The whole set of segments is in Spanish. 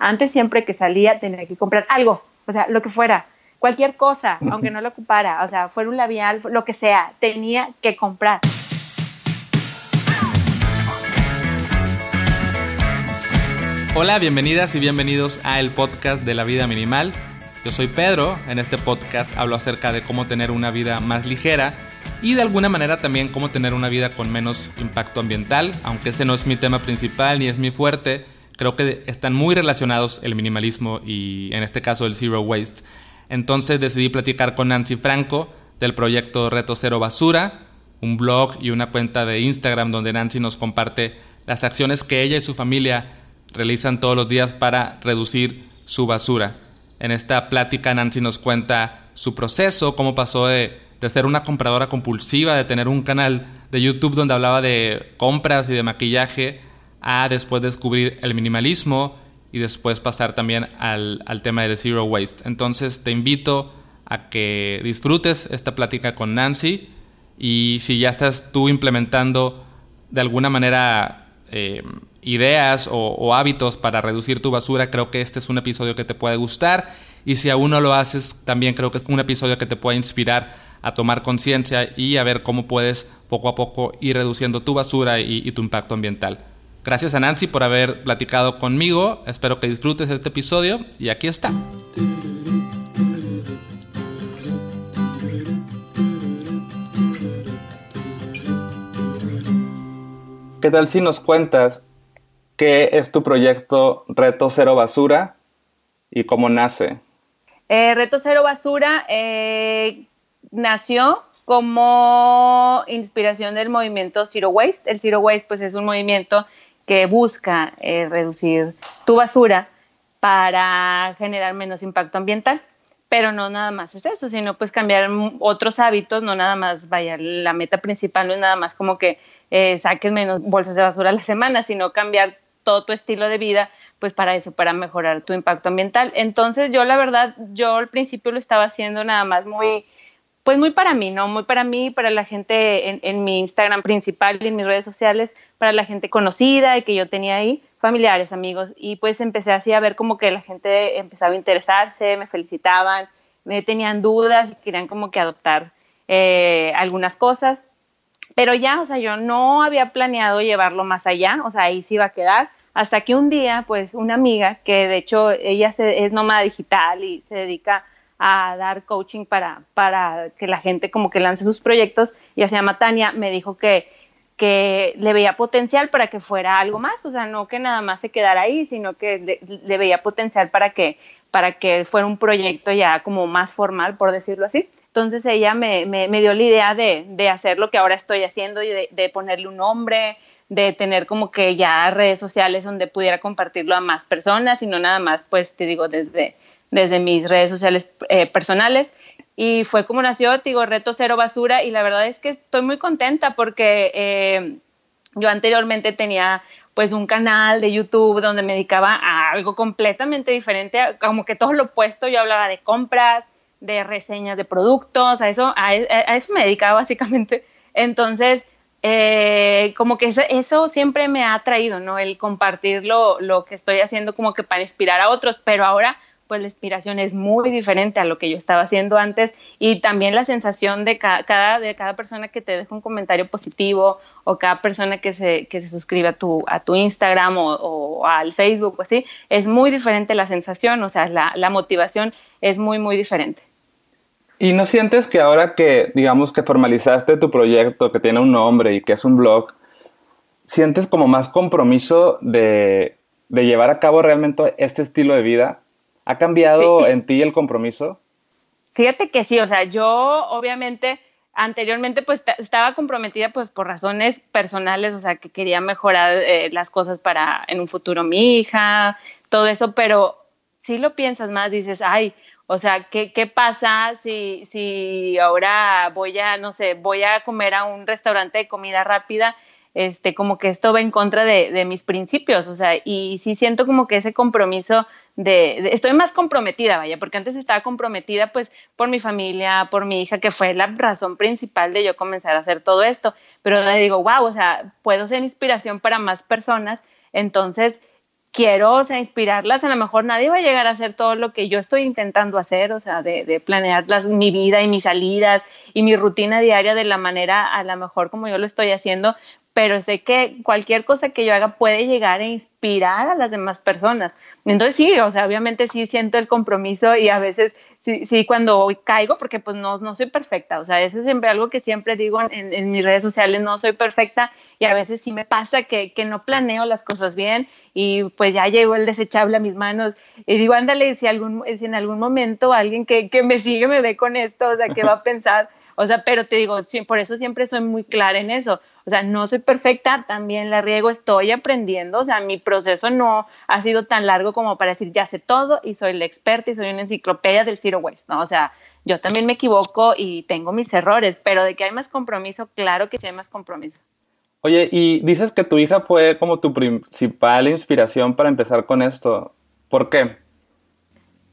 Antes siempre que salía tenía que comprar algo, o sea, lo que fuera, cualquier cosa, aunque no lo ocupara, o sea, fuera un labial, lo que sea, tenía que comprar. Hola, bienvenidas y bienvenidos a el podcast de la vida minimal. Yo soy Pedro, en este podcast hablo acerca de cómo tener una vida más ligera y de alguna manera también cómo tener una vida con menos impacto ambiental, aunque ese no es mi tema principal ni es mi fuerte, creo que están muy relacionados el minimalismo y en este caso el zero waste. Entonces decidí platicar con Nancy Franco del proyecto Reto Cero Basura, un blog y una cuenta de Instagram donde Nancy nos comparte las acciones que ella y su familia realizan todos los días para reducir su basura. En esta plática Nancy nos cuenta su proceso, cómo pasó de, ser una compradora compulsiva, de tener un canal de YouTube donde hablaba de compras y de maquillaje, a después descubrir el minimalismo y después pasar también al, al tema del zero waste. Entonces te invito a que disfrutes esta plática con Nancy y si ya estás tú implementando de alguna manera eh, ideas o, hábitos para reducir tu basura, creo que este es un episodio que te puede gustar. Y si aún no lo haces, también creo que es un episodio que te puede inspirar a tomar conciencia y a ver cómo puedes poco a poco ir reduciendo tu basura y tu impacto ambiental. Gracias a Nancy por haber platicado conmigo. Espero que disfrutes este episodio y aquí está. ¿Qué tal si nos cuentas qué es tu proyecto Reto Cero Basura y cómo nace? Eh, Reto Cero Basura eh, nació como inspiración del movimiento Zero Waste. El Zero Waste pues es un movimiento que busca eh, reducir tu basura para generar menos impacto ambiental. Pero no nada más es eso, sino pues cambiar otros hábitos, no nada más, vaya, la meta principal no es nada más como que eh, saques menos bolsas de basura a la semana, sino cambiar todo tu estilo de vida, pues para eso, para mejorar tu impacto ambiental. Entonces yo la verdad, yo al principio lo estaba haciendo nada más muy, pues muy para mí, ¿no? Muy para mí, para la gente en, en, mi Instagram principal y en mis redes sociales, para la gente conocida y que yo tenía ahí, familiares, amigos, y pues empecé así a ver como que la gente empezaba a interesarse, me felicitaban, me tenían dudas y querían como que adoptar eh, algunas cosas. Pero ya, o sea, yo no había planeado llevarlo más allá, o sea, ahí sí iba a quedar, hasta que un día, pues, una amiga, que de hecho ella es nómada digital y se dedica a dar coaching para, para que la gente como que lance sus proyectos, y se llama Tania, me dijo que, que le veía potencial para que fuera algo más, o sea, no que nada más se quedara ahí, sino que le veía potencial para que para que fuera un proyecto ya como más formal, por decirlo así. Entonces ella me, me, dio la idea de, de, hacer lo que ahora estoy haciendo y de, de, ponerle un nombre, de tener como que ya redes sociales donde pudiera compartirlo a más personas y no nada más, pues te digo, desde, desde mis redes sociales eh, personales. Y fue como nació, digo, Reto Cero Basura y la verdad es que estoy muy contenta porque eh, yo anteriormente tenía pues un canal de YouTube donde me dedicaba a algo completamente diferente, como que todo lo opuesto, yo hablaba de compras, de reseñas de productos, a eso, a, eso me dedicaba básicamente. Entonces, eh, como que eso, eso, siempre me ha atraído, ¿no? El compartir lo, lo que estoy haciendo como que para inspirar a otros, pero ahora pues la inspiración es muy diferente a lo que yo estaba haciendo antes y también la sensación de cada, de cada persona que te deja un comentario positivo o cada persona que se, que se suscribe a tu, a tu Instagram o, al Facebook o así, es muy diferente la sensación, o sea, la, la motivación es muy, muy diferente. ¿Y no sientes que ahora que, digamos, que formalizaste tu proyecto, que tiene un nombre y que es un blog, sientes como más compromiso de, de llevar a cabo realmente este estilo de vida? ¿Ha cambiado en ti el compromiso? Fíjate que sí, o sea, yo obviamente anteriormente pues estaba comprometida pues por razones personales, o sea, que quería mejorar eh, las cosas para en un futuro mi hija, todo eso, pero si lo piensas más, dices, ay, o sea, ¿qué, qué pasa si, si ahora voy a, no sé, voy a comer a un restaurante de comida rápida este, como que esto va en contra de, mis principios, o sea, y sí siento como que ese compromiso de, estoy más comprometida, vaya, porque antes estaba comprometida pues por mi familia, por mi hija, que fue la razón principal de yo comenzar a hacer todo esto, pero le digo, wow, o sea, puedo ser inspiración para más personas, entonces quiero, o sea, inspirarlas, a lo mejor nadie va a llegar a hacer todo lo que yo estoy intentando hacer, o sea, de, de planear mi vida y mis salidas y mi rutina diaria de la manera a lo mejor como yo lo estoy haciendo, pero sé que cualquier cosa que yo haga puede llegar a inspirar a las demás personas. Entonces sí, o sea, obviamente sí siento el compromiso y a veces sí, sí cuando caigo, porque pues no, no soy perfecta, o sea, eso es siempre algo que siempre digo en, en mis redes sociales, no soy perfecta y a veces sí me pasa que, que, no planeo las cosas bien y pues ya llegó el desechable a mis manos y digo, ándale, si, algún, si en algún momento alguien que, que me sigue me ve con esto, o sea, ¿qué va a pensar? O sea, pero te digo, por eso siempre soy muy clara en eso. O sea, no soy perfecta, también la riego, estoy aprendiendo. O sea, mi proceso no ha sido tan largo como para decir, ya sé todo y soy la experta y soy una enciclopedia del Zero Waste, ¿no? O sea, yo también me equivoco y tengo mis errores, pero de que hay más compromiso, claro que sí hay más compromiso. Oye, y dices que tu hija fue como tu principal inspiración para empezar con esto. ¿Por qué?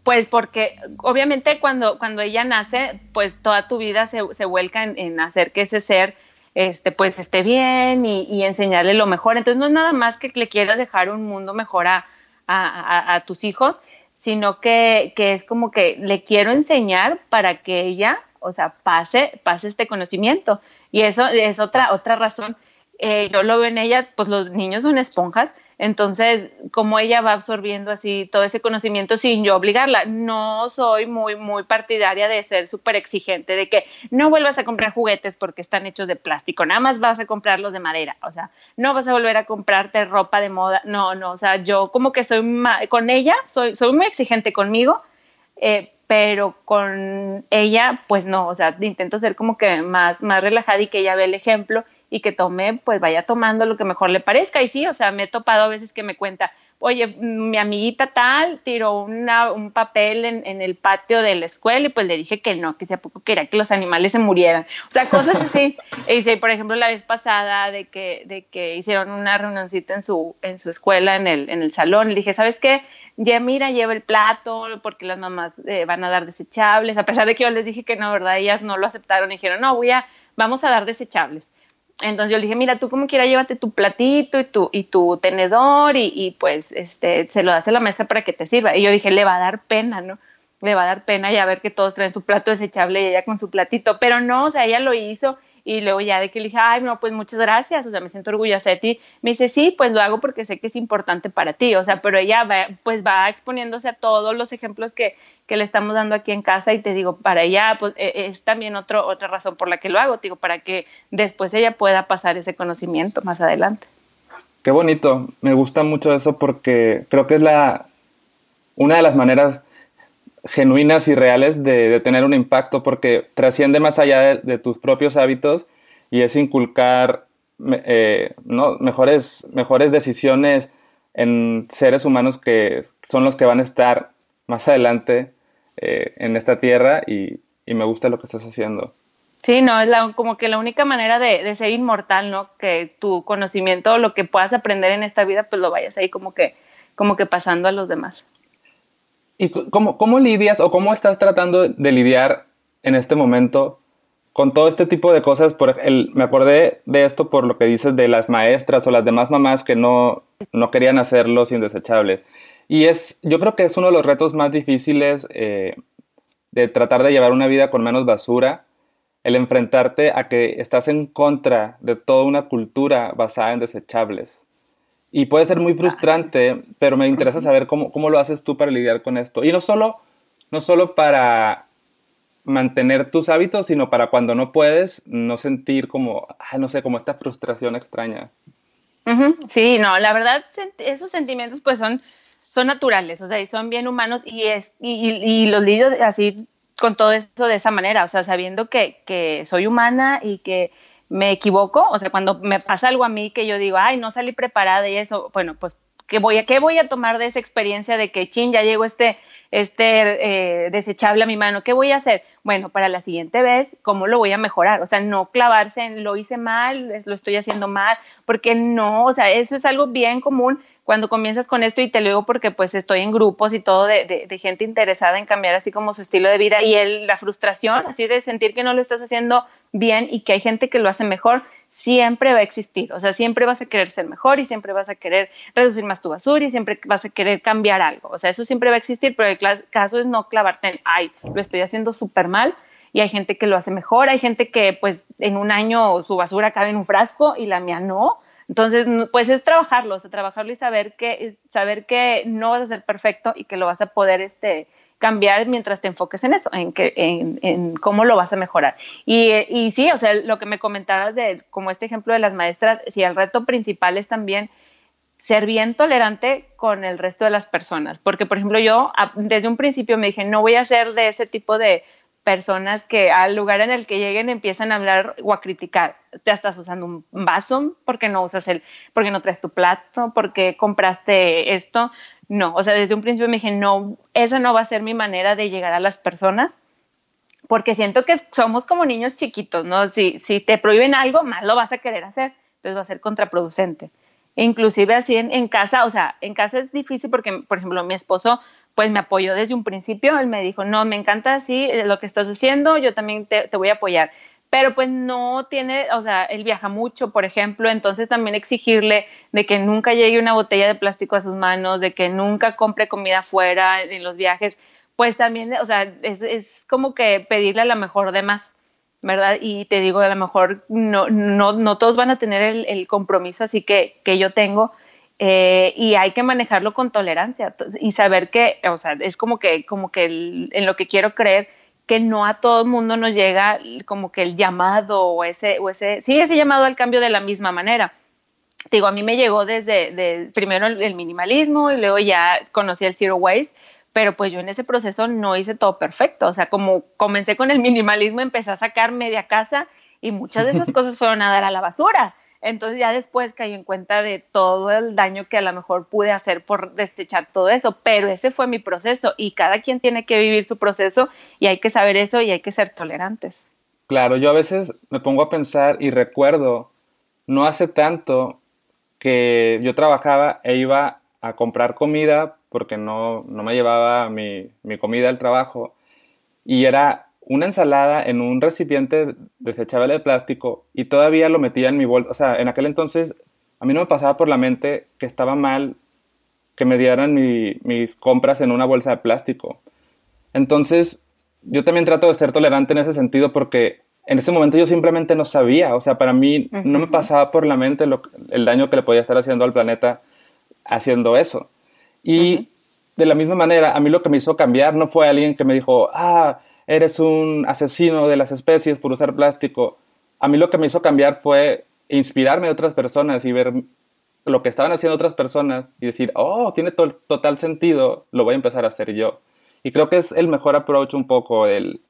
Pues porque obviamente cuando, cuando ella nace, pues toda tu vida se, se vuelca en, hacer que ese ser este, pues esté bien y, enseñarle lo mejor. Entonces no es nada más que le quieras dejar un mundo mejor a, a, tus hijos, sino que, que, es como que le quiero enseñar para que ella, o sea, pase, pase este conocimiento. Y eso es otra, otra razón. Eh, yo lo veo en ella, pues los niños son esponjas, entonces, como ella va absorbiendo así todo ese conocimiento sin yo obligarla, no soy muy, muy partidaria de ser súper exigente, de que no vuelvas a comprar juguetes porque están hechos de plástico, nada más vas a comprarlos de madera, o sea, no vas a volver a comprarte ropa de moda, no, no, o sea, yo como que soy, con ella, soy, soy muy exigente conmigo, eh, pero con ella, pues no, o sea, intento ser como que más, más relajada y que ella vea el ejemplo y que tome, pues vaya tomando lo que mejor le parezca. Y sí, o sea, me he topado a veces que me cuenta, oye, mi amiguita tal tiró una, un papel en, en, el patio de la escuela y pues le dije que no, que sea poco quería que los animales se murieran. O sea, cosas así. y dice, por ejemplo, la vez pasada de que, de que hicieron una reunioncita en su, en su escuela, en el, en el salón, le dije, ¿sabes qué? Ya mira, lleva el plato porque las mamás eh, van a dar desechables, a pesar de que yo les dije que no, ¿verdad? Ellas no lo aceptaron y dijeron, no, voy a, vamos a dar desechables. Entonces yo le dije, mira, tú como quiera llévate tu platito y tu, y tu tenedor y, y, pues este, se lo das a la mesa para que te sirva. Y yo dije, le va a dar pena, ¿no? Le va a dar pena ya ver que todos traen su plato desechable y ella con su platito. Pero no, o sea, ella lo hizo y luego ya de que le dije, ay, no, pues muchas gracias, o sea, me siento orgullosa de ti. Me dice, sí, pues lo hago porque sé que es importante para ti, o sea, pero ella va, pues va exponiéndose a todos los ejemplos que, que le estamos dando aquí en casa y te digo, para ella, pues e, es también otro, otra razón por la que lo hago, digo, para que después ella pueda pasar ese conocimiento más adelante. Qué bonito, me gusta mucho eso porque creo que es la, una de las maneras genuinas y reales de, tener un impacto porque trasciende más allá de, tus propios hábitos y es inculcar eh, ¿no? mejores, mejores decisiones en seres humanos que son los que van a estar más adelante eh, en esta tierra y, me gusta lo que estás haciendo. Sí, no, es como que la única manera de, de, ser inmortal, ¿no? Que tu conocimiento, lo que puedas aprender en esta vida, pues lo vayas ahí como que, como que pasando a los demás. ¿Y cómo, cómo lidias o cómo estás tratando de lidiar en este momento con todo este tipo de cosas? Por el, me acordé de esto por lo que dices de las maestras o las demás mamás que no, no querían hacerlo sin desechables. Y es, yo creo que es uno de los retos más difíciles eh, de tratar de llevar una vida con menos basura, el enfrentarte a que estás en contra de toda una cultura basada en desechables. Y puede ser muy frustrante, pero me interesa saber cómo, cómo lo haces tú para lidiar con esto. Y no solo, no solo para mantener tus hábitos, sino para cuando no puedes, no sentir como, no sé, como esta frustración extraña. Sí, no, la verdad, esos sentimientos pues son, son naturales, o sea, y son bien humanos y, es, y, y los lidio así con todo esto de esa manera, o sea, sabiendo que, que soy humana y que me equivoco, o sea, cuando me pasa algo a mí que yo digo, ay, no salí preparada y eso, bueno, pues, ¿qué voy a, qué voy a tomar de esa experiencia de que, chin, ya llegó este, este eh, desechable a mi mano? ¿Qué voy a hacer? Bueno, para la siguiente vez, ¿cómo lo voy a mejorar? O sea, no clavarse en lo hice mal, lo estoy haciendo mal, porque no, o sea, eso es algo bien común cuando comienzas con esto y te lo digo porque pues estoy en grupos y todo de, gente interesada en cambiar así como su estilo de vida y el, la frustración así de sentir que no lo estás haciendo bien y que hay gente que lo hace mejor, siempre va a existir. O sea, siempre vas a querer ser mejor y siempre vas a querer reducir más tu basura y siempre vas a querer cambiar algo. O sea, eso siempre va a existir, pero el caso es no clavarte en, ay, lo estoy haciendo súper mal. Y hay gente que lo hace mejor, hay gente que pues en un año su basura cabe en un frasco y la mía no. Entonces, pues es trabajarlo, o sea, trabajarlo y saber que, saber que no vas a ser perfecto y que lo vas a poder este, cambiar mientras te enfoques en eso, en, que, en, cómo lo vas a mejorar. Y, y, sí, o sea, lo que me comentabas de como este ejemplo de las maestras, sí, el reto principal es también ser bien tolerante con el resto de las personas, porque por ejemplo yo desde un principio me dije, no voy a ser de ese tipo de personas que al lugar en el que lleguen empiezan a hablar o a criticar. Te estás usando un vaso porque no usas el, porque no traes tu plato, porque compraste esto. No, o sea, desde un principio me dije, no, esa no va a ser mi manera de llegar a las personas, porque siento que somos como niños chiquitos, ¿no? Si, si te prohíben algo, más lo vas a querer hacer, entonces va a ser contraproducente. inclusive así en, en casa, o sea, en casa es difícil porque, por ejemplo, mi esposo pues me apoyó desde un principio, él me dijo, no, me encanta así eh, lo que estás haciendo, yo también te, voy a apoyar. Pero pues no tiene, o sea, él viaja mucho, por ejemplo, entonces también exigirle de que nunca llegue una botella de plástico a sus manos, de que nunca compre comida fuera en los viajes, pues también, o sea, es, como que pedirle a la mejor de más, ¿verdad? Y te digo, a lo mejor no, no, no todos van a tener el, el compromiso así que, que yo tengo, eh, y hay que manejarlo con tolerancia y saber que, o sea, es como que, como que en lo que quiero creer, que no a todo el mundo nos llega como que el llamado o ese, o ese, sí, ese llamado al cambio de la misma manera. Digo, a mí me llegó desde, primero el, minimalismo y luego ya conocí el zero waste, pero pues yo en ese proceso no hice todo perfecto, o sea, como comencé con el minimalismo, empecé a sacar media casa y muchas de esas cosas fueron a dar a la basura. Entonces ya después caí en cuenta de todo el daño que a lo mejor pude hacer por desechar todo eso, pero ese fue mi proceso y cada quien tiene que vivir su proceso y hay que saber eso y hay que ser tolerantes. Claro, yo a veces me pongo a pensar y recuerdo, no hace tanto que yo trabajaba e iba a comprar comida porque no, no me llevaba mi, mi comida al trabajo y era una ensalada en un recipiente desechable de plástico y todavía lo metía en mi bolsa. O sea, en aquel entonces a mí no me pasaba por la mente que estaba mal que me dieran mis compras en una bolsa de plástico. Entonces, yo también trato de ser tolerante en ese sentido porque en ese momento yo simplemente no sabía. O sea, para mí no me pasaba por la mente el daño que le podía estar haciendo al planeta haciendo eso. Y de la misma manera, a mí lo que me hizo cambiar no fue alguien que me dijo, ah, eres un asesino de las especies por usar plástico. A mí lo que me hizo cambiar fue inspirarme de otras personas y ver lo que estaban haciendo otras personas y decir, oh, tiene total sentido, lo voy a empezar a hacer yo. Y creo que es el mejor approach un poco, el,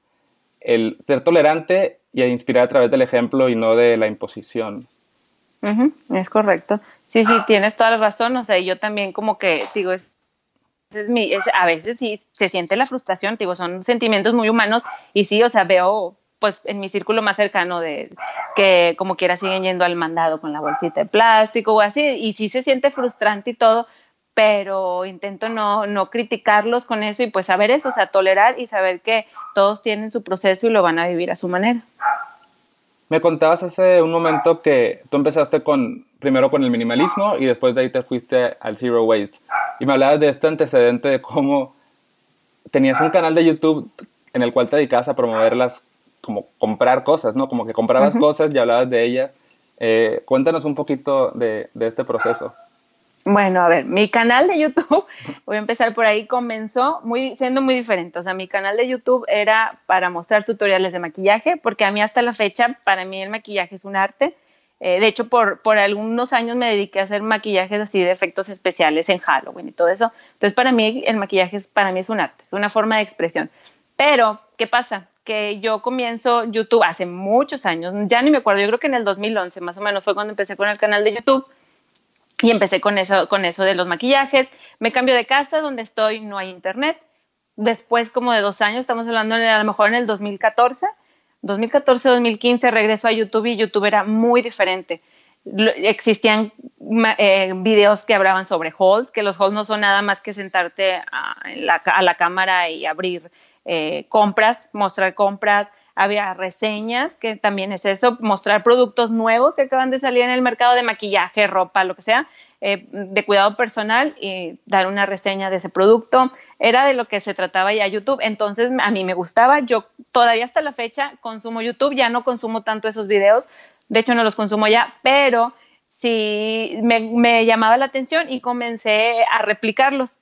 el ser tolerante y inspirar a través del ejemplo y no de la imposición. es correcto. Sí, sí, tienes toda la razón. O sea, yo también como que digo, es a veces sí se siente la frustración, digo, son sentimientos muy humanos y sí, o sea, veo pues en mi círculo más cercano de que como quiera siguen yendo al mandado con la bolsita de plástico o así, y sí se siente frustrante y todo, pero intento no, no criticarlos con eso y pues saber eso, o sea, tolerar y saber que todos tienen su proceso y lo van a vivir a su manera. Me contabas hace un momento que tú empezaste con primero con el minimalismo y después de ahí te fuiste al zero waste. Y me hablabas de este antecedente de cómo tenías un canal de YouTube en el cual te dedicabas a promoverlas, como comprar cosas, ¿no? Como que comprabas cosas y hablabas de ellas. Eh, cuéntanos un poquito de, de este proceso. Bueno, a ver, mi canal de YouTube, voy a empezar por ahí, comenzó muy, siendo muy diferente. O sea, mi canal de YouTube era para mostrar tutoriales de maquillaje, porque a mí hasta la fecha, para mí el maquillaje es un arte. Eh, de hecho, por, por algunos años me dediqué a hacer maquillajes así de efectos especiales en Halloween y todo eso. Entonces, para mí el maquillaje es, para mí es un arte, una forma de expresión. Pero, ¿qué pasa? Que yo comienzo YouTube hace muchos años, ya ni me acuerdo, yo creo que en el 2011 más o menos fue cuando empecé con el canal de YouTube y empecé con eso, con eso de los maquillajes. Me cambio de casa, donde estoy no hay internet. Después, como de dos años, estamos hablando a lo mejor en el 2014, 2014-2015 regreso a YouTube y YouTube era muy diferente. Existían eh, videos que hablaban sobre hauls, que los hauls no son nada más que sentarte a, la, cámara y abrir eh, compras, mostrar compras. Había reseñas, que también es eso, mostrar productos nuevos que acaban de salir en el mercado de maquillaje, ropa, lo que sea, eh, de cuidado personal y dar una reseña de ese producto. Era de lo que se trataba ya YouTube. Entonces a mí me gustaba. Yo todavía hasta la fecha consumo YouTube, ya no consumo tanto esos videos. De hecho, no los consumo ya, pero sí me, me llamaba la atención y comencé a replicarlos.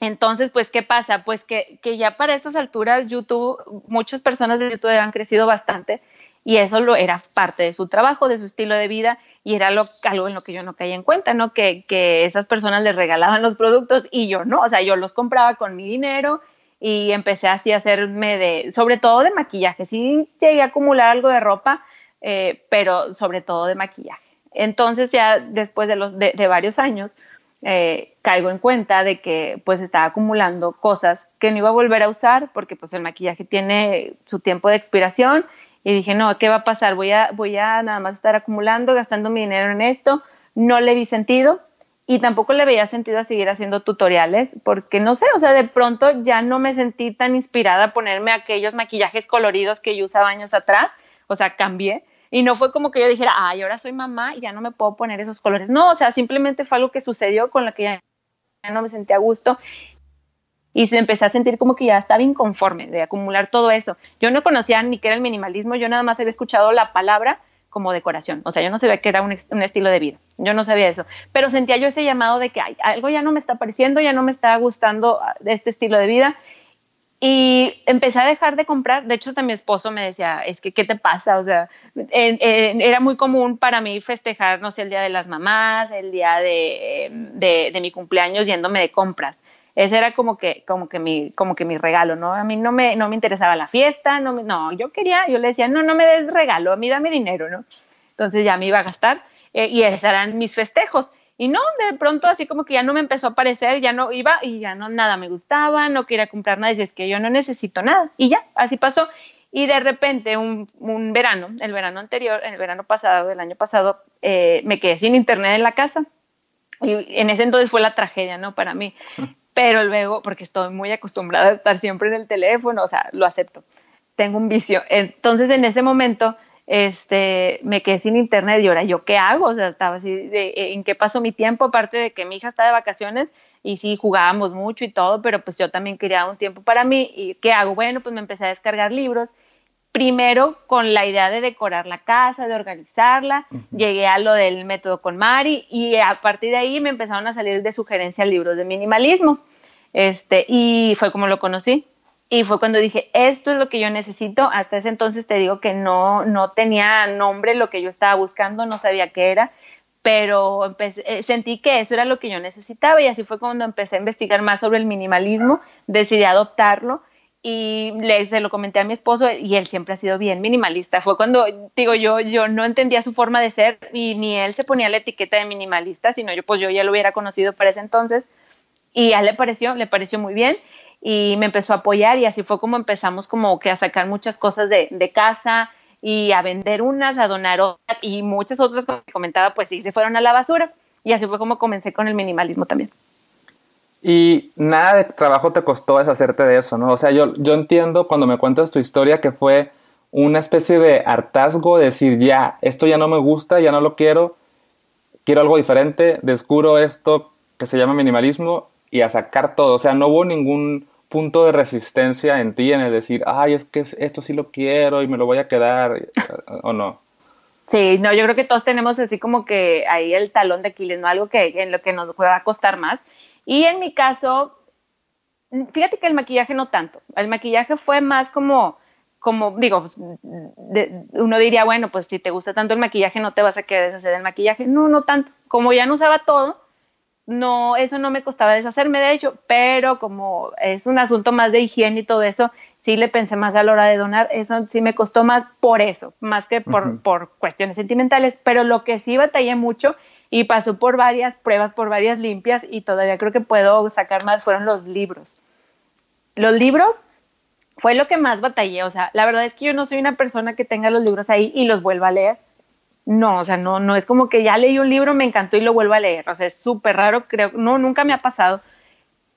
Entonces, pues, ¿qué pasa? Pues que, que, ya para estas alturas YouTube, muchas personas de YouTube han crecido bastante y eso lo era parte de su trabajo, de su estilo de vida y era algo en lo que yo no caía en cuenta, ¿no? Que, que esas personas les regalaban los productos y yo no, o sea, yo los compraba con mi dinero y empecé así a hacerme de, sobre todo de maquillaje, sí llegué a acumular algo de ropa, eh, pero sobre todo de maquillaje. Entonces ya después de, los, de varios años, eh, caigo en cuenta de que pues estaba acumulando cosas que no iba a volver a usar porque pues el maquillaje tiene su tiempo de expiración y dije, no, ¿qué va a pasar? Voy a, voy a nada más estar acumulando, gastando mi dinero en esto. No le vi sentido y tampoco le veía sentido a seguir haciendo tutoriales porque no sé, o sea, de pronto ya no me sentí tan inspirada a ponerme aquellos maquillajes coloridos que yo usaba años atrás, o sea, cambié y no fue como que yo dijera, ay, ahora soy mamá y ya no me puedo poner esos colores. No, o sea, simplemente fue algo que sucedió con lo que ya, no me sentía a gusto y se empecé a sentir como que ya estaba inconforme de acumular todo eso. Yo no conocía ni qué era el minimalismo, yo nada más había escuchado la palabra como decoración, o sea, yo no sabía que era un, un estilo de vida, yo no sabía eso, pero sentía yo ese llamado de que algo ya no me está pareciendo, ya no me está gustando ah, este estilo de vida y empecé a dejar de comprar. De hecho, hasta mi esposo me decía, es que, ¿qué te pasa? O sea, era muy común para mí festejar, no sé, el día de las mamás, el día de, de, mi cumpleaños yéndome de compras. Ese era como que, como que mi, como que mi regalo, ¿no? A mí no me, no me interesaba la fiesta, no, no, yo quería, yo le decía, no, no me des regalo, a mí dame dinero, ¿no? Entonces ya me iba a gastar eh, y esos eran mis festejos. Y no, de pronto así como que ya no me empezó a parecer, ya no iba y ya no nada me gustaba, no quería comprar nada, y es que yo no necesito nada. Y ya, así pasó. Y de repente un, un verano, el verano anterior, el verano pasado, el año pasado, eh, me quedé sin internet en la casa. Y en ese entonces fue la tragedia, ¿no? Para mí. Pero luego, porque estoy muy acostumbrada a estar siempre en el teléfono, o sea, lo acepto. Tengo un vicio. Entonces en ese momento este, me quedé sin internet y ahora yo qué hago, o sea, estaba así, de, ¿en qué pasó mi tiempo? Aparte de que mi hija está de vacaciones y sí, jugábamos mucho y todo, pero pues yo también quería un tiempo para mí y ¿qué hago? Bueno, pues me empecé a descargar libros, primero con la idea de decorar la casa, de organizarla, llegué a lo del método con Mari y a partir de ahí me empezaron a salir de sugerencias libros de minimalismo, este, y fue como lo conocí y fue cuando dije, esto es lo que yo necesito. Hasta ese entonces te digo que no, no tenía nombre lo que yo estaba buscando, no sabía qué era, pero eh, sentí que eso era lo que yo necesitaba y así fue cuando empecé a investigar más sobre el minimalismo, decidí adoptarlo y le, se lo comenté a mi esposo y él siempre ha sido bien minimalista. Fue cuando, digo, yo, yo no entendía su forma de ser y ni él se ponía la etiqueta de minimalista, sino yo pues yo ya lo hubiera conocido para ese entonces y a él le pareció, le pareció muy bien y me empezó a apoyar y así fue como empezamos como que a sacar muchas cosas de, de casa y a vender unas, a donar otras y muchas otras que comentaba pues sí se fueron a la basura y así fue como comencé con el minimalismo también. Y nada de trabajo te costó deshacerte de eso, ¿no? O sea, yo, yo entiendo cuando me cuentas tu historia que fue una especie de hartazgo, decir, ya, esto ya no me gusta, ya no lo quiero, quiero algo diferente, descubro esto que se llama minimalismo y a sacar todo. O sea, no hubo ningún punto de resistencia en ti en el decir, ay, es que esto sí lo quiero y me lo voy a quedar, o no? Sí, no, yo creo que todos tenemos así como que ahí el talón de Aquiles, ¿no? Algo que en lo que nos va a costar más. Y en mi caso, fíjate que el maquillaje no tanto. El maquillaje fue más como, como digo, uno diría, bueno, pues si te gusta tanto el maquillaje, no te vas a querer deshacer del maquillaje. No, no tanto. Como ya no usaba todo, no, eso no me costaba deshacerme de ello, pero como es un asunto más de higiene y todo eso, sí le pensé más a la hora de donar, eso sí me costó más por eso, más que por, por cuestiones sentimentales, pero lo que sí batallé mucho y pasó por varias pruebas, por varias limpias y todavía creo que puedo sacar más fueron los libros. Los libros fue lo que más batallé, o sea, la verdad es que yo no soy una persona que tenga los libros ahí y los vuelva a leer no, o sea, no, no es como que ya leí un libro, me encantó y lo vuelvo a leer. O sea, es súper raro, creo, no, nunca me ha pasado.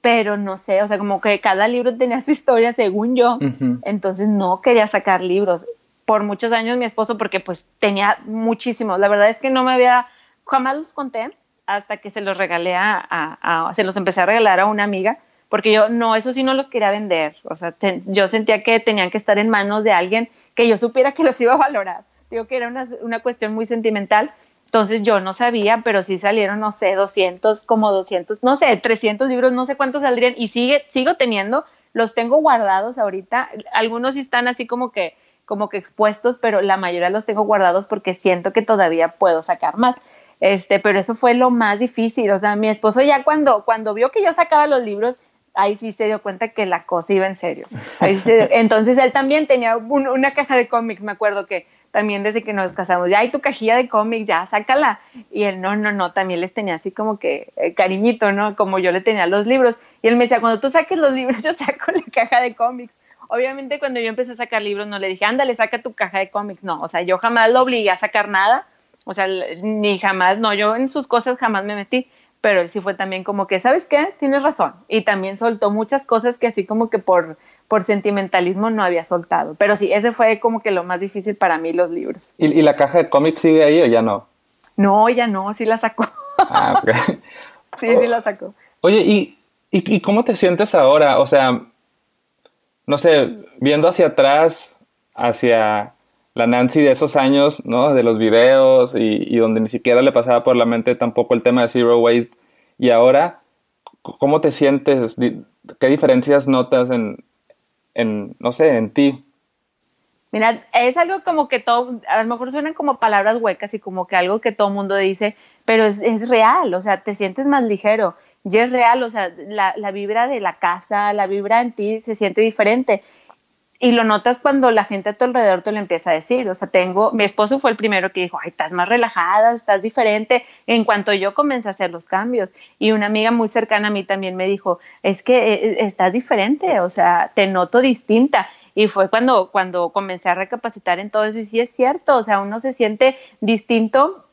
pero no sé, o sea, como que cada libro tenía su historia según yo, entonces no quería sacar libros. Por muchos años mi esposo, porque pues tenía muchísimos, la verdad es que no me había, jamás los conté hasta que se los regalé a, se los empecé a regalar a una amiga, porque yo no, eso sí no los quería vender, o sea, yo sentía que tenían que estar en manos de alguien que yo supiera que los iba a valorar. Digo que era una, una cuestión muy sentimental entonces yo no sabía, pero sí salieron, no sé, 200, como 200, no sé, 300 libros, no sé cuántos saldrían y sigue, sigo teniendo, los tengo guardados ahorita. Algunos están así como que, como que expuestos, pero la mayoría los tengo guardados porque siento que todavía puedo sacar más. Este, pero eso fue lo más difícil. O sea, mi esposo ya cuando, cuando vio que yo sacaba los libros, ahí sí se dio cuenta que la cosa iba en serio. entonces él también tenía una caja de cómics, me acuerdo que también desde que nos casamos, ya hay tu cajilla de cómics, ya sácala. Y él, no, no, no, también les tenía así como que eh, cariñito, ¿no? Como yo le tenía los libros. Y él me decía, cuando tú saques los libros, yo saco la caja de cómics. Obviamente cuando yo empecé a sacar libros, no le dije, ándale, saca tu caja de cómics. No, o sea, yo jamás lo obligué a sacar nada. O sea, ni jamás, no, yo en sus cosas jamás me metí pero él sí fue también como que, ¿sabes qué? Tienes razón. Y también soltó muchas cosas que así como que por, por sentimentalismo no había soltado. Pero sí, ese fue como que lo más difícil para mí, los libros. ¿Y, la caja de cómics sigue ahí o ya no? No, ya no, sí la sacó. Ah, sí, sí la sacó. Oye, ¿y, y, cómo te sientes ahora? O sea, no sé, viendo hacia atrás, hacia la Nancy de esos años, ¿no? De los videos y, donde ni siquiera le pasaba por la mente tampoco el tema de Zero Waste. Y ahora, ¿cómo te sientes? ¿Qué diferencias notas en, en no sé, en ti? Mira, es algo como que todo, a lo mejor suenan como palabras huecas y como que algo que todo mundo dice, pero es, es real, o sea, te sientes más ligero, y es real, o sea, la, la vibra de la casa, la vibra en ti se siente diferente y lo notas cuando la gente a tu alrededor te lo empieza a decir. O sea, tengo, mi esposo fue el primero que dijo, ay, estás más relajada, estás diferente. En cuanto yo comencé a hacer los cambios. Y una amiga muy cercana a mí también me dijo, es que eh, eh, estás diferente, o sea, te noto distinta. Y fue cuando, cuando comencé a recapacitar en todo eso. Y sí es cierto, o sea, uno se siente distinto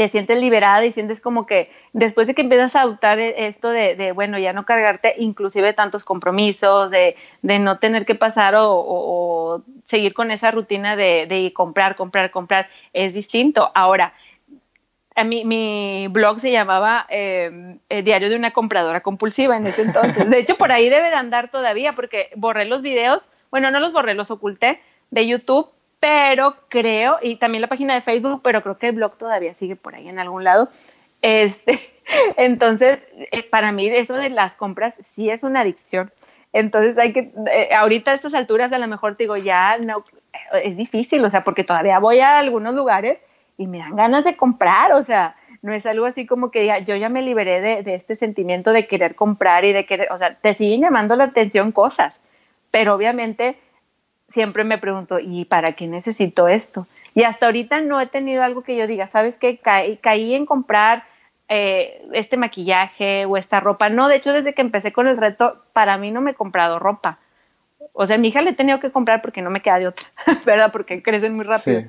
te sientes liberada y sientes como que después de que empiezas a adoptar e, esto de, bueno, ya no cargarte inclusive tantos compromisos, de, no tener que pasar o, seguir con esa rutina de, comprar, comprar, comprar, es distinto. Ahora, a mí, mi blog se llamaba em, el Diario de una compradora compulsiva en ese entonces. De hecho, por ahí debe de andar todavía porque borré los videos, bueno, no los borré, los oculté de YouTube pero creo, y también la página de Facebook, pero creo que el blog todavía sigue por ahí en algún lado. Este, entonces, eh, para mí eso de las compras sí es una adicción. Entonces hay que, eh, ahorita a estas alturas a lo mejor te digo, ya no, es difícil, o sea, porque todavía voy a algunos lugares y me dan ganas de comprar, o sea, no es algo así como que yo ya me liberé de, de este sentimiento de querer comprar y de querer, o sea, te siguen llamando la atención cosas, pero obviamente siempre me pregunto, ¿y para qué necesito esto? Y hasta ahorita no he tenido algo que yo diga, ¿sabes qué? caí en comprar eh, este maquillaje o esta ropa. No, de hecho, desde que empecé con el reto, para mí no me he comprado ropa. O sea, a mi hija le he tenido que comprar porque no me queda de otra, ¿verdad? Porque crecen muy rápido.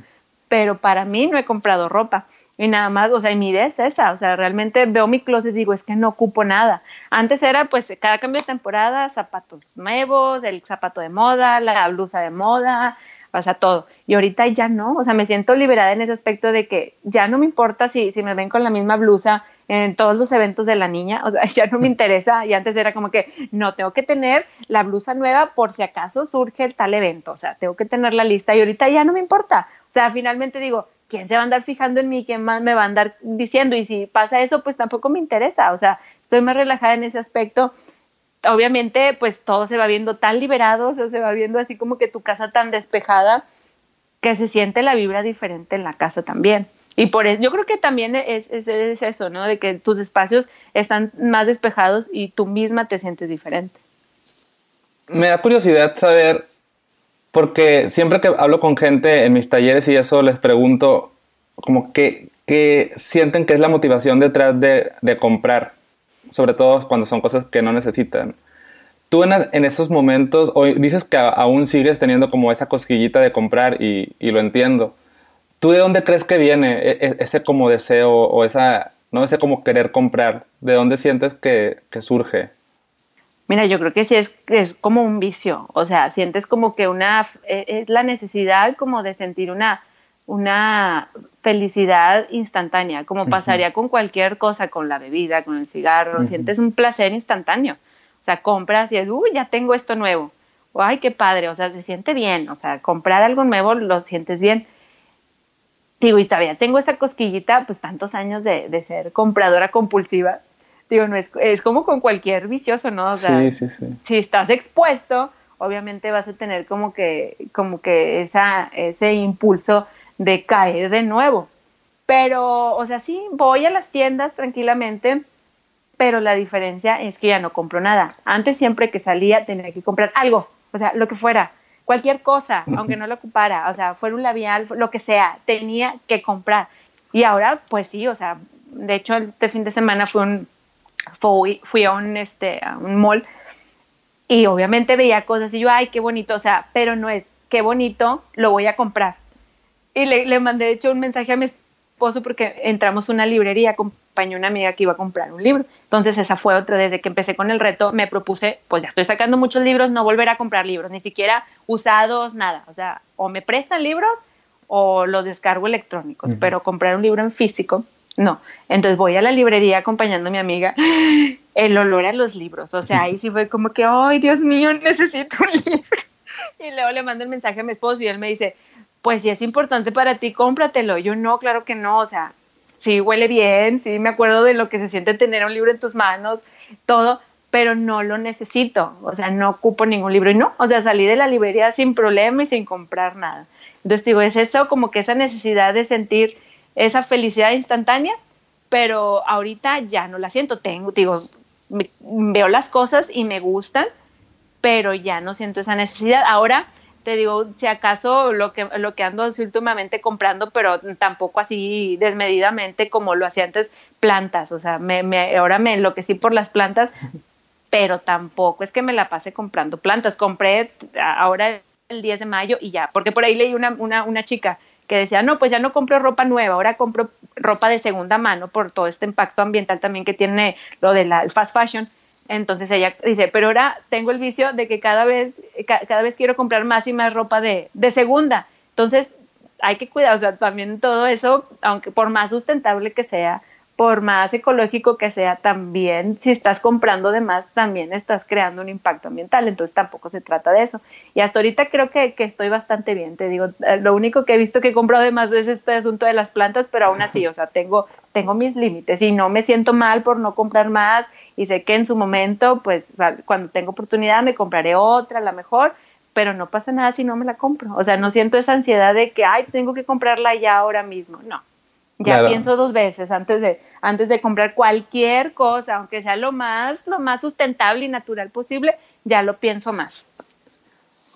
Pero para mí no he comprado ropa. Y nada más, o sea, mi idea es esa, o sea, realmente veo mi closet y digo, es que no ocupo nada. Antes era, pues, cada cambio de temporada, zapatos nuevos, el zapato de moda, la blusa de moda, o sea, todo. Y ahorita ya no, o sea, me siento liberada en ese aspecto de que ya no me importa si, si me ven con la misma blusa en todos los eventos de la niña, o sea, ya no me interesa. Y antes era como que, no, tengo que tener la blusa nueva por si acaso surge el tal evento, o sea, tengo que tener la lista y ahorita ya no me importa. O sea, finalmente digo, ¿quién se va a andar fijando en mí? ¿Quién más me va a andar diciendo? Y si pasa eso, pues tampoco me interesa. O sea, estoy más relajada en ese aspecto. Obviamente, pues todo se va viendo tan liberado, o sea, se va viendo así como que tu casa tan despejada, que se siente la vibra diferente en la casa también. Y por eso, yo creo que también es, es, eso, ¿no? De que tus espacios están más despejados y tú misma te sientes diferente. Me da curiosidad saber porque siempre que hablo con gente en mis talleres y eso les pregunto como que, sienten que es la motivación detrás de, comprar, sobre todo cuando son cosas que no necesitan. Tú en, esos momentos, hoy dices que aún sigues teniendo como esa cosquillita de comprar y, lo entiendo. ¿Tú de dónde crees que viene e, e, ese como deseo o esa, no ese como querer comprar? ¿De dónde sientes que, que surge? Mira, yo creo que sí es, es como un vicio, o sea, sientes como que una, e, es la necesidad como de sentir una, una felicidad instantánea, como pasaría con cualquier cosa, con la bebida, con el cigarro, sientes un placer instantáneo. O sea, compras y es, uy, ya tengo esto nuevo. ay, qué padre, o sea, se siente bien. O sea, comprar algo nuevo lo sientes bien. Digo, y todavía tengo esa cosquillita, pues tantos años de, de ser compradora compulsiva digo, no es, es como con cualquier vicioso, ¿no? O sea, sí, sí, sí. si estás expuesto, obviamente vas a tener como que, como que esa, ese impulso de caer de nuevo. Pero, o sea, sí, voy a las tiendas tranquilamente, pero la diferencia es que ya no compro nada. Antes siempre que salía tenía que comprar algo, o sea, lo que fuera, cualquier cosa, aunque no lo ocupara, o sea, fuera un labial, lo que sea, tenía que comprar. Y ahora, pues sí, o sea, de hecho este fin de semana fue un, fui, fui a un, este, a un mall y obviamente veía cosas y yo, ay, qué bonito, o sea, pero no es, qué bonito, lo voy a comprar. Y le, le mandé, de hecho, un mensaje a mi esposo porque entramos a una librería, acompañé a una amiga que iba a comprar un libro. Entonces esa fue otra, desde que empecé con el reto, me propuse, pues ya estoy sacando muchos libros, no volver a comprar libros, ni siquiera usados, nada. O sea, o me prestan libros o los descargo electrónicos, pero comprar un libro en físico no. Entonces voy a la librería acompañando a mi amiga. El olor a los libros. O sea, ahí sí fue como que, ay, Dios mío, necesito un libro. Y luego le mando el mensaje a mi esposo y él me dice, pues si es importante para ti, cómpratelo. Yo no, claro que no. O sea, sí huele bien, sí me acuerdo de lo que se siente tener un libro en tus manos, todo, pero no lo necesito. O sea, no ocupo ningún libro. Y no, o sea, salí de la librería sin problema y sin comprar nada. Entonces digo, es eso como que esa necesidad de sentir esa felicidad instantánea, pero ahorita ya no la siento. Tengo, digo, veo las cosas y me gustan, pero ya no siento esa necesidad. Ahora te digo, si acaso lo que, lo que ando últimamente comprando, pero tampoco así desmedidamente como lo hacía antes, plantas. O sea, me, me, ahora me enloquecí por las plantas, pero tampoco es que me la pase comprando plantas. Compré ahora el 10 de mayo y ya, porque por ahí leí una, una, una chica que decía, no, pues ya no compro ropa nueva, ahora compro ropa de segunda mano por todo este impacto ambiental también que tiene lo de la fast fashion. Entonces ella dice, pero ahora tengo el vicio de que cada vez, cada vez quiero comprar más y más ropa de, de segunda. Entonces hay que cuidar, o sea, también todo eso, aunque por más sustentable que sea, por más ecológico que sea, también si estás comprando de más, también estás creando un impacto ambiental, entonces tampoco se trata de eso. Y hasta ahorita creo que, estoy bastante bien, te digo, eh, lo único que he visto que he comprado de más es este asunto de las plantas, pero aún así, o sea, tengo, tengo mis límites y no me siento mal por no comprar más y sé que en su momento, pues cuando tengo oportunidad me compraré otra, la mejor, pero no pasa nada si no me la compro. O sea, no siento esa ansiedad de que, ay, tengo que comprarla ya ahora mismo. No, ya pienso dos veces antes de, antes de comprar cualquier cosa, aunque sea lo más, lo más sustentable y natural posible, ya lo pienso más.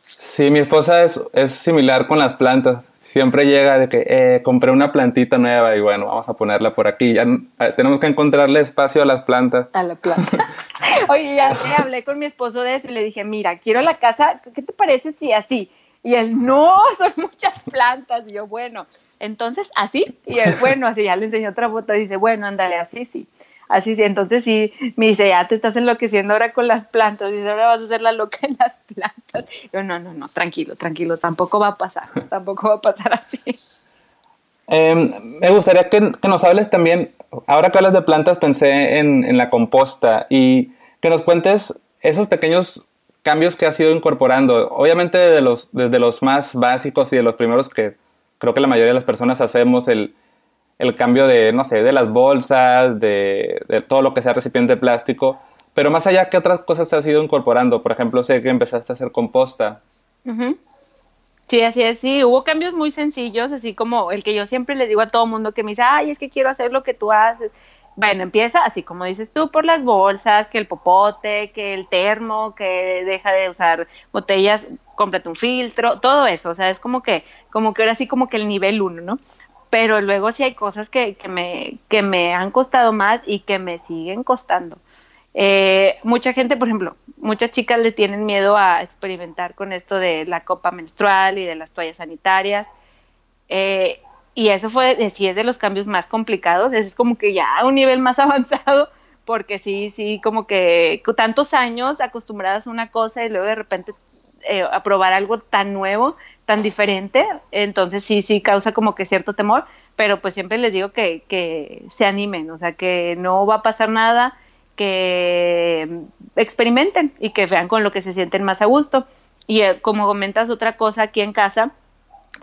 Sí, mi esposa es, es similar con las plantas. Siempre llega de que eh, compré una plantita nueva y bueno, vamos a ponerla por aquí. Ya eh, tenemos que encontrarle espacio a las plantas. A la planta. Oye, ya hablé con mi esposo de eso y le dije, mira, quiero la casa, ¿qué te parece si así? Y él, no, son muchas plantas. Y yo, bueno, entonces, así, y él, bueno, así, ya le enseñó otra foto y dice, bueno, ándale, así, sí. Así sí, entonces sí, me dice, ya te estás enloqueciendo ahora con las plantas, y ahora vas a hacer la loca en las plantas. Yo, no, no, no, tranquilo, tranquilo, tampoco va a pasar, tampoco va a pasar así. Em, me gustaría que, nos hables también, ahora que hablas de plantas, pensé en, en, la composta y que nos cuentes esos pequeños cambios que has ido incorporando. Obviamente de los, desde los más básicos y de los primeros que creo que la mayoría de las personas hacemos el, cambio de, no sé, de las bolsas, de, todo lo que sea recipiente de plástico, pero más allá, ¿qué otras cosas has ido incorporando? Por ejemplo, sé que empezaste a hacer composta. Sí, así es, sí, hubo cambios muy sencillos, así como el que yo siempre le digo a todo mundo que me dice, ay, es que quiero hacer lo que tú haces. Bueno, empieza así como dices tú, por las bolsas, que el popote, que el termo, que deja de usar botellas, cómprate un filtro, todo eso, o sea, es como que, como que ahora sí como que el nivel uno, ¿no? Pero luego sí hay cosas que, que, me, que me han costado más y que me siguen costando. Eh, mucha gente, por ejemplo, muchas chicas le tienen miedo a experimentar con esto de la copa menstrual y de las toallas sanitarias. Eh, y eso fue, sí, es de los cambios más complicados, es como que ya a un nivel más avanzado, porque sí, sí, como que tantos años acostumbradas a una cosa y luego de repente eh, a probar algo tan nuevo, tan diferente, entonces sí, sí causa como que cierto temor, pero pues siempre les digo que, que se animen, o sea, que no va a pasar nada, que experimenten y que vean con lo que se sienten más a gusto. Y eh, como comentas otra cosa aquí en casa,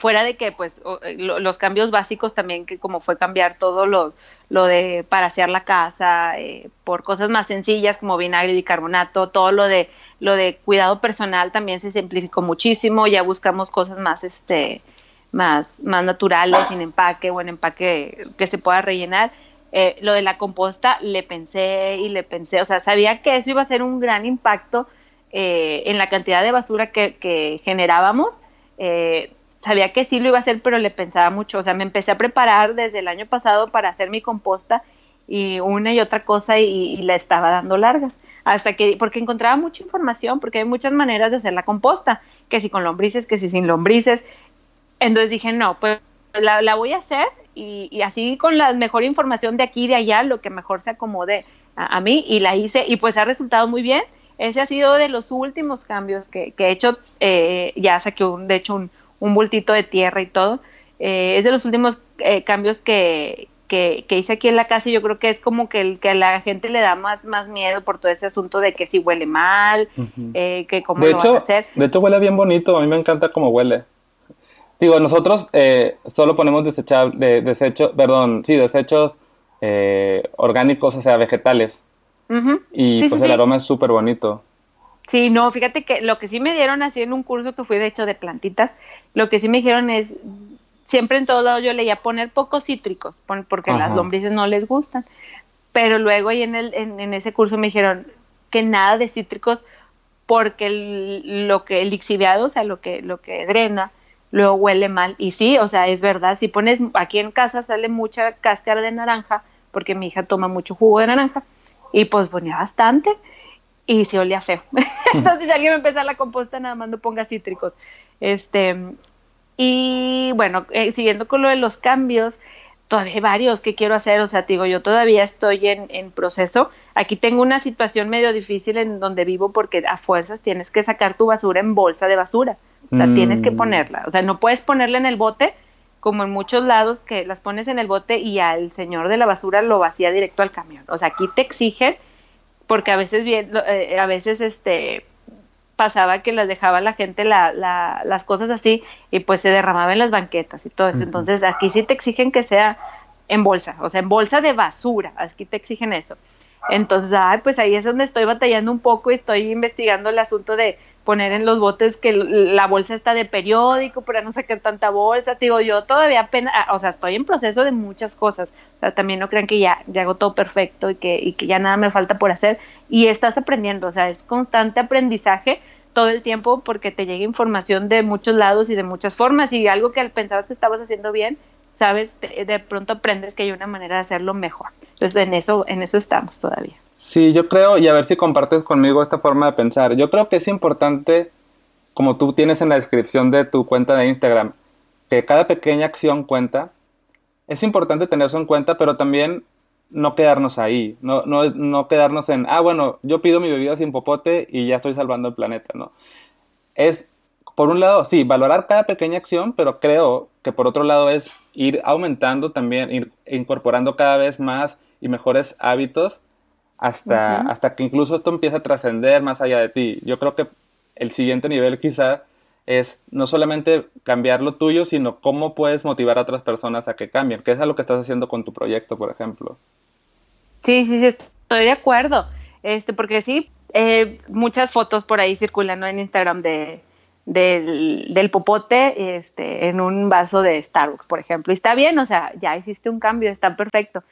fuera de que pues eh, los cambios básicos también que como fue cambiar todo lo, lo de para hacer la casa eh, por cosas más sencillas como vinagre y bicarbonato todo lo de lo de cuidado personal también se simplificó muchísimo ya buscamos cosas más este más más naturales sin empaque o en empaque que se pueda rellenar eh, lo de la composta le pensé y le pensé, o sea, sabía que eso iba a ser un gran impacto eh, en la cantidad de basura que, generábamos. Sabía que sí lo iba a hacer, pero le pensaba mucho. O sea, me empecé a preparar desde el año pasado para hacer mi composta y una y otra cosa y, la estaba dando largas. Hasta que, porque encontraba mucha información, porque hay muchas maneras de hacer la composta, que si con lombrices, que si sin lombrices. Entonces dije, no, pues la, voy a hacer y, así con la mejor información de aquí y de allá, lo que mejor se acomode a, mí y la hice y pues ha resultado muy bien. Ese ha sido de los últimos cambios que, he hecho, eh, ya saqué un, de hecho un, un, bultito de tierra y todo. Eh, es de los últimos eh, cambios que, que, hice aquí en la casa y yo creo que es como que, el, que a la gente le da más, más miedo por todo ese asunto de que si huele mal, que cómo de lo hecho, a hacer. De hecho huele bien bonito, a mí me encanta cómo huele. Digo, nosotros eh, solo ponemos desechable, desecho, perdón, sí, desechos eh, orgánicos, o sea, vegetales. Y pues el aroma es súper bonito. Sí, no, fíjate que lo que sí me dieron así en un curso que fui de hecho de plantitas, lo que sí me dijeron es, siempre en todos lados yo leía poner pocos cítricos, porque las lombrices no les gustan. Pero luego ahí en, el, en, ese curso me dijeron que nada de cítricos porque lo que el lixiviado, o sea, lo que, lo que drena, luego huele mal. Y sí, o sea, es verdad, si pones aquí en casa sale mucha cáscara de naranja, porque mi hija toma mucho jugo de naranja, y pues ponía bastante, y se olía feo. Entonces, si alguien me empieza la composta, nada más no ponga cítricos. Este, y bueno, eh, siguiendo con lo de los cambios, todavía hay varios que quiero hacer, o sea, digo, yo todavía estoy en, en, proceso. Aquí tengo una situación medio difícil en donde vivo porque a fuerzas tienes que sacar tu basura en bolsa de basura. O sea, tienes que mm. ponerla. O sea, no puedes ponerla en el bote, como en muchos lados que las pones en el bote y al señor de la basura lo vacía directo al camión. O sea, aquí te exigen, porque a veces bien, eh, a veces este pasaba que las dejaba la gente la, la, las cosas así y pues se derramaba en las banquetas y todo eso. Entonces aquí sí te exigen que sea en bolsa, o sea, en bolsa de basura, aquí te exigen eso. Entonces, ay, pues ahí es donde estoy batallando un poco y estoy investigando el asunto de poner en los botes que la bolsa está de periódico para no sacar tanta bolsa. Te digo, yo todavía apenas, o sea, estoy en proceso de muchas cosas. O sea, también no crean que ya, ya hago todo perfecto y que, y que ya nada me falta por hacer. Y estás aprendiendo, o sea, es constante aprendizaje todo el tiempo porque te llega información de muchos lados y de muchas formas y algo que pensabas que estabas haciendo bien, sabes, de pronto aprendes que hay una manera de hacerlo mejor. Entonces, en eso, en eso estamos todavía. Sí, yo creo, y a ver si compartes conmigo esta forma de pensar. Yo creo que es importante, como tú tienes en la descripción de tu cuenta de Instagram, que cada pequeña acción cuenta. Es importante tener eso en cuenta, pero también no quedarnos ahí, no, no, no quedarnos en, ah, bueno, yo pido mi bebida sin popote y ya estoy salvando el planeta, ¿no? Es, por un lado, sí, valorar cada pequeña acción, pero creo que por otro lado es ir aumentando también, ir incorporando cada vez más y mejores hábitos hasta, hasta que incluso esto empieza a trascender más allá de ti. Yo creo que el siguiente nivel quizá es no solamente cambiar lo tuyo, sino cómo puedes motivar a otras personas a que cambien, que es lo que estás haciendo con tu proyecto, por ejemplo. Sí, sí, sí, estoy de acuerdo, este, porque sí, eh, muchas fotos por ahí circulando en Instagram de, del, del, popote este, en un vaso de Starbucks, por ejemplo. Y está bien, o sea, ya hiciste un cambio, está perfecto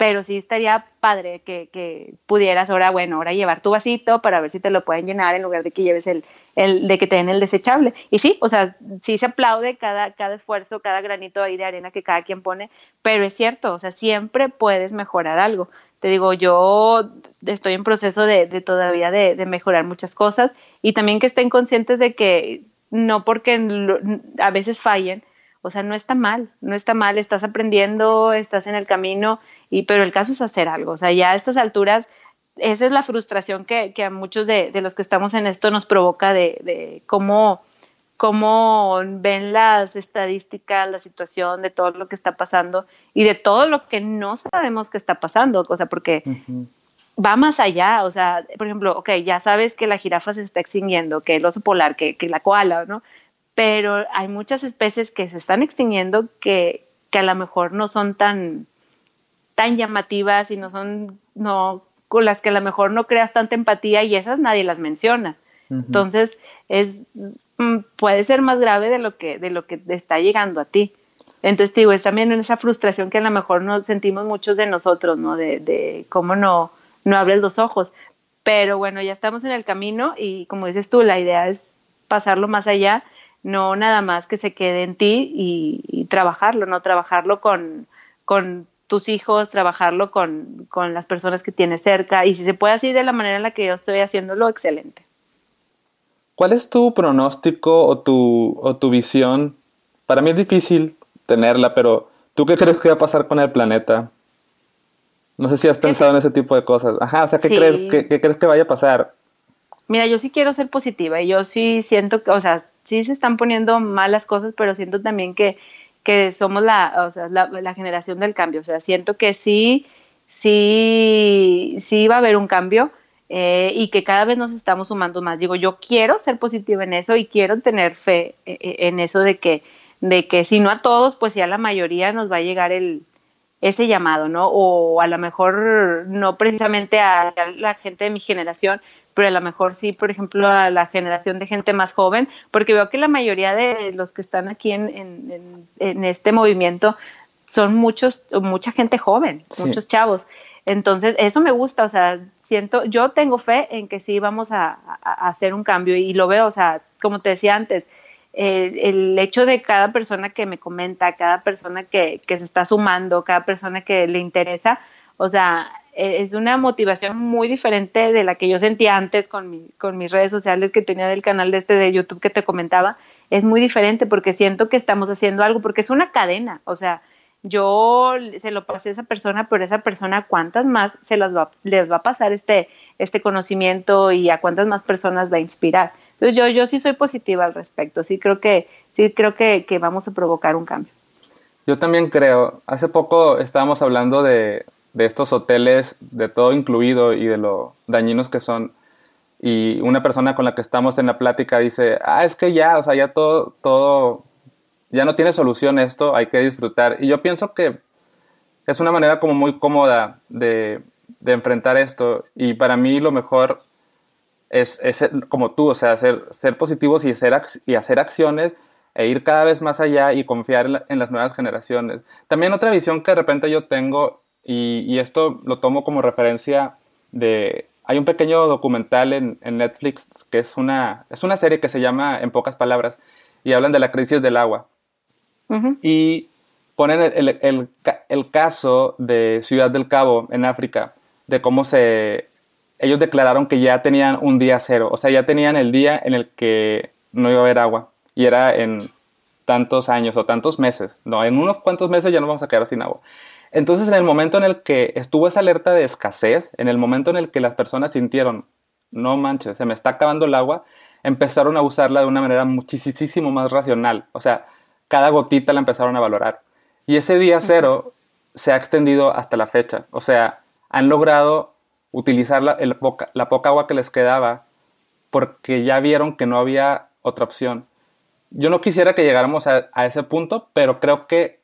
pero sí estaría padre que, pudieras ahora, bueno, ahora llevar tu vasito para ver si te lo pueden llenar en lugar de que lleves el, el de que te den el desechable. Y sí, o sea, sí se aplaude cada, cada esfuerzo, cada granito ahí de arena que cada quien pone, pero es cierto, o sea, siempre puedes mejorar algo. Te digo, yo estoy en proceso de, de todavía de, de, mejorar muchas cosas y también que estén conscientes de que no porque a veces fallen, o sea, no está mal, no está mal, estás aprendiendo, estás en el camino y, pero el caso es hacer algo, o sea, ya a estas alturas, esa es la frustración que, a muchos de, los que estamos en esto nos provoca de, cómo, cómo ven las estadísticas, la situación de todo lo que está pasando y de todo lo que no sabemos que está pasando, o sea, porque va más allá, o sea, por ejemplo, ok, ya sabes que la jirafa se está extinguiendo, que el oso polar, que, que la koala, ¿no? Pero hay muchas especies que se están extinguiendo que, que a lo mejor no son tan, tan llamativas y no son, no, con las que a lo mejor no creas tanta empatía y esas nadie las menciona. Entonces, es, mm, puede ser más grave de lo que, de lo que está llegando a ti. Entonces, digo, es también esa frustración que a lo mejor nos sentimos muchos de nosotros, ¿no? De, de cómo no, no abres los ojos. Pero bueno, ya estamos en el camino y como dices tú, la idea es pasarlo más allá, no nada más que se quede en ti y, trabajarlo, ¿no? Trabajarlo con, con tus hijos, trabajarlo con, con, las personas que tienes cerca y si se puede así de la manera en la que yo estoy haciéndolo, excelente. ¿Cuál es tu pronóstico o tu, o tu visión? Para mí es difícil tenerla, pero ¿tú qué crees que va a pasar con el planeta? No sé si has pensado en ese tipo de cosas. Ajá, o sea, ¿qué, crees, qué, crees que vaya a pasar? Mira, yo sí quiero ser positiva y yo sí siento que, o sea, sí se están poniendo malas cosas, pero siento también que, que somos la, o sea, la, generación del cambio. O sea, siento que sí, sí, sí va a haber un cambio eh, y que cada vez nos estamos sumando más. Digo, yo quiero ser positiva en eso y quiero tener fe eh, eh, en eso de que, de que si no a todos, pues sí a la mayoría nos va a llegar el, ese llamado, ¿no? O a lo mejor no precisamente a la gente de mi generación, pero a lo mejor sí, por ejemplo, a la generación de gente más joven, porque veo que la mayoría de los que están aquí en, en, este movimiento son muchos, mucha gente joven, muchos chavos. Entonces, eso me gusta, o sea, siento, yo tengo fe en que sí vamos a, a hacer un cambio y lo veo, o sea, como te decía antes, el hecho de cada persona que me comenta, cada persona que, se está sumando, cada persona que le interesa, o sea, e, es una motivación muy diferente de la que yo sentía antes con, mis redes sociales que tenía del canal de este de YouTube que te comentaba. Es muy diferente porque siento que estamos haciendo algo, porque es una cadena, o sea, yo se lo pasé a esa persona, pero esa persona, ¿cuántas más se las va, les va a pasar este, este conocimiento y a cuántas más personas va a inspirar? Entonces yo, yo sí soy positiva al respecto, sí creo que, sí creo que, vamos a provocar un cambio. Yo también creo, hace poco estábamos hablando de, estos hoteles, de todo incluido y de lo dañinos que son. Y una persona con la que estamos en la plática dice, ah, es que ya, o sea, ya todo, todo, ya no tiene solución esto, hay que disfrutar. Y yo pienso que es una manera como muy cómoda de, de enfrentar esto. Y para mí lo mejor es, como tú, o sea, ser, ser positivos y hacer, y hacer acciones e ir cada vez más allá y confiar en, las nuevas generaciones. También otra visión que de repente yo tengo, y, esto lo tomo como referencia de... Hay un pequeño documental en, Netflix que es una, es una serie que se llama En pocas palabras y hablan de la crisis del agua. Y ponen el, el, el, caso de Ciudad del Cabo en África, de cómo se, ellos declararon que ya tenían un día cero, o sea, ya tenían el día en el que no iba a haber agua y era en tantos años o tantos meses, no, en unos cuantos meses ya no vamos a quedar sin agua. Entonces, en el momento en el que estuvo esa alerta de escasez, en el momento en el que las personas sintieron, no manches, se me está acabando el agua, empezaron a usarla de una manera muchísimo más racional, o sea, cada gotita la empezaron a valorar. Y ese día cero se ha extendido hasta la fecha, o sea, han logrado utilizar la, poca, la poca agua que les quedaba porque ya vieron que no había otra opción. Yo no quisiera que llegáramos a, ese punto, pero creo que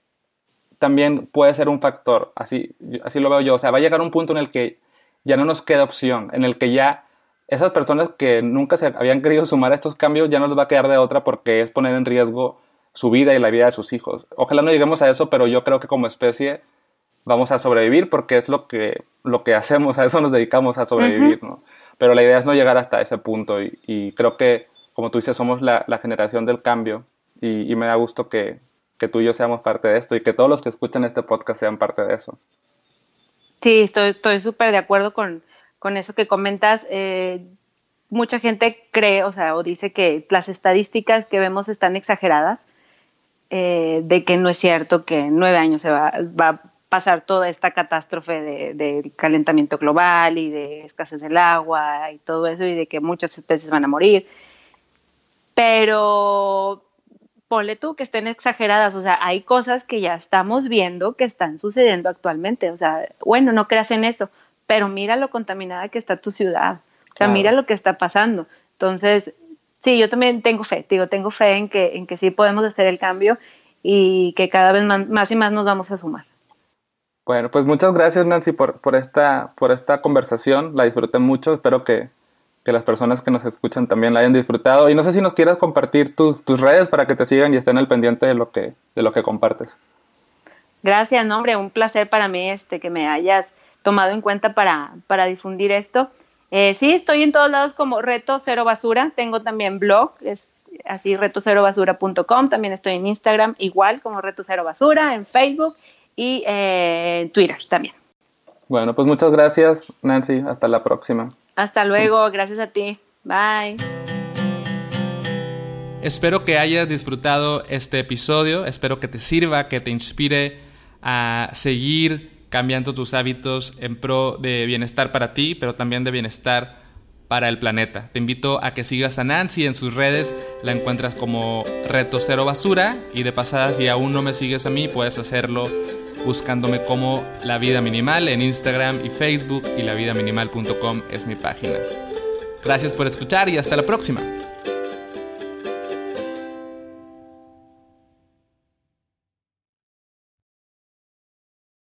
también puede ser un factor, así, así lo veo yo, o sea, va a llegar un punto en el que ya no nos queda opción, en el que ya esas personas que nunca se habían querido sumar a estos cambios ya no les va a quedar de otra porque es poner en riesgo su vida y la vida de sus hijos. Ojalá no lleguemos a eso, pero yo creo que como especie vamos a sobrevivir porque es lo que, lo que hacemos, a eso nos dedicamos a sobrevivir, ¿no? Pero la idea es no llegar hasta ese punto y, creo que, como tú dices, somos la, generación del cambio y, me da gusto que, tú y yo seamos parte de esto y que todos los que escuchan este podcast sean parte de eso. Sí, estoy súper de acuerdo con, eso que comentas. Eh, mucha gente cree, o sea, o dice que las estadísticas que vemos están exageradas, eh, de que no es cierto que en nueve años se va, va pasar toda esta catástrofe del de calentamiento global y de escasez del agua y todo eso y de que muchas especies van a morir. Pero ponle tú que estén exageradas, o sea, hay cosas que ya estamos viendo que están sucediendo actualmente, o sea, bueno, no creas en eso, pero mira lo contaminada que está tu ciudad, o sea, mira lo que está pasando. Entonces, sí, yo también tengo fe, digo, tengo fe en que, en que sí podemos hacer el cambio y que cada vez más, y más nos vamos a sumar. Bueno, pues muchas gracias Nancy por, por, esta, por esta conversación, la disfruté mucho, espero que, que las personas que nos escuchan también la hayan disfrutado. Y no sé si nos quieras compartir tus, tus redes para que te sigan y estén al pendiente de lo que, de lo que compartes. Gracias, no, hombre, un placer para mí este, que me hayas tomado en cuenta para, para difundir esto. Eh, sí, estoy en todos lados como Reto Cero Basura. Tengo también blog, es así retocerobasura.com. También estoy en Instagram, igual como Reto Cero Basura, en Facebook y eh, en Twitter también. Bueno, pues muchas gracias, Nancy. Hasta la próxima. Hasta luego, gracias a ti. Bye. Espero que hayas disfrutado este episodio, espero que te sirva, que te inspire a seguir cambiando tus hábitos en pro de bienestar para ti, pero también de bienestar para el planeta. Te invito a que sigas a Nancy en sus redes, la encuentras como Reto Cero Basura y de pasada si aún no me sigues a mí puedes hacerlo buscándome como La Vida Minimal en Instagram y Facebook y lavidaminimal.com es mi página. Gracias por escuchar y hasta la próxima.